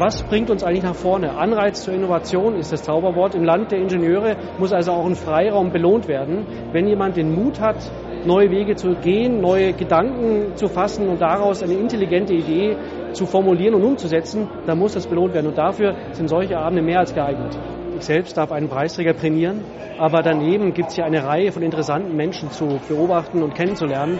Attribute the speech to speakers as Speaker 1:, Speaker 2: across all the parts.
Speaker 1: Was bringt uns eigentlich nach vorne? Anreiz zur Innovation ist das Zauberwort. Im Land der Ingenieure muss also auch ein Freiraum belohnt werden. Wenn jemand den Mut hat, neue Wege zu gehen, neue Gedanken zu fassen und daraus eine intelligente Idee zu formulieren und umzusetzen, dann muss das belohnt werden. Und dafür sind solche Abende mehr als geeignet. Ich selbst darf einen Preisträger prämieren, aber daneben gibt es hier eine Reihe von interessanten Menschen zu beobachten und kennenzulernen.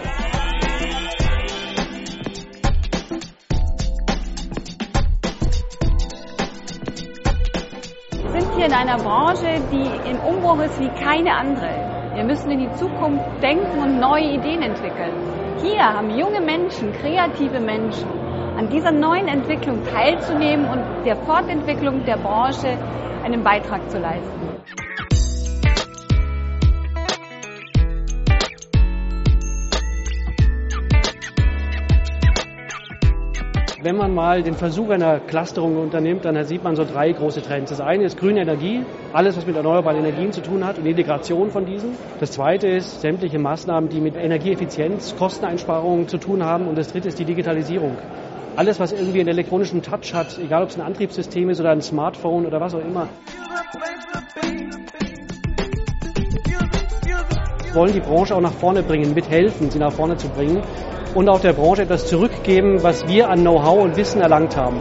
Speaker 2: Hier in einer Branche, die im Umbruch ist wie keine andere. Wir müssen in die Zukunft denken und neue Ideen entwickeln. Hier haben junge Menschen, kreative Menschen an dieser neuen Entwicklung teilzunehmen und der Fortentwicklung der Branche einen Beitrag zu leisten.
Speaker 1: Wenn man mal den Versuch einer Clusterung unternimmt, dann sieht man so drei große Trends. Das eine ist grüne Energie, alles was mit erneuerbaren Energien zu tun hat und Integration von diesen. Das zweite ist sämtliche Maßnahmen, die mit Energieeffizienz, Kosteneinsparungen zu tun haben. Und das dritte ist die Digitalisierung. Alles, was irgendwie einen elektronischen Touch hat, egal ob es ein Antriebssystem ist oder ein Smartphone oder was auch immer. Wollen die Branche auch nach vorne bringen, mithelfen, sie nach vorne zu bringen und auch der Branche etwas zurückgeben, was wir an Know-how und Wissen erlangt haben.